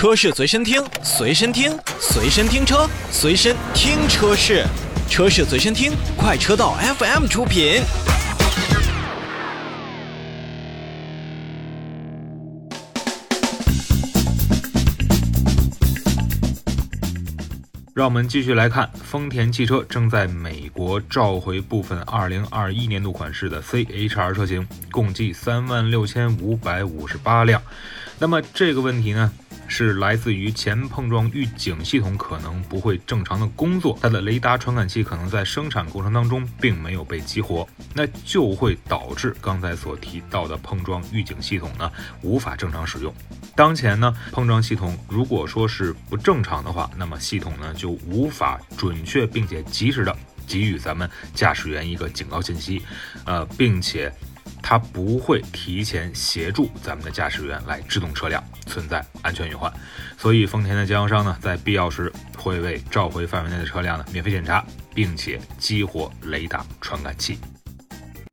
车市随身听，随身听，随身听车，随身听车市，车市随身听，快车道 FM 出品。让我们继续来看，丰田汽车正在美国召回部分2021年度款式的 CHR 车型，共计3万六千五百五十八辆。那么这个问题呢？是来自于前碰撞预警系统可能不会正常的工作，它的雷达传感器可能在生产过程当中并没有被激活，那就会导致刚才所提到的碰撞预警系统呢无法正常使用。当前呢，碰撞系统如果说是不正常的话，那么系统呢就无法准确并且及时的给予咱们驾驶员一个警告信息，呃，并且。它不会提前协助咱们的驾驶员来制动车辆，存在安全隐患。所以丰田的经销商呢，在必要时会为召回范围内的车辆呢免费检查，并且激活雷达传感器。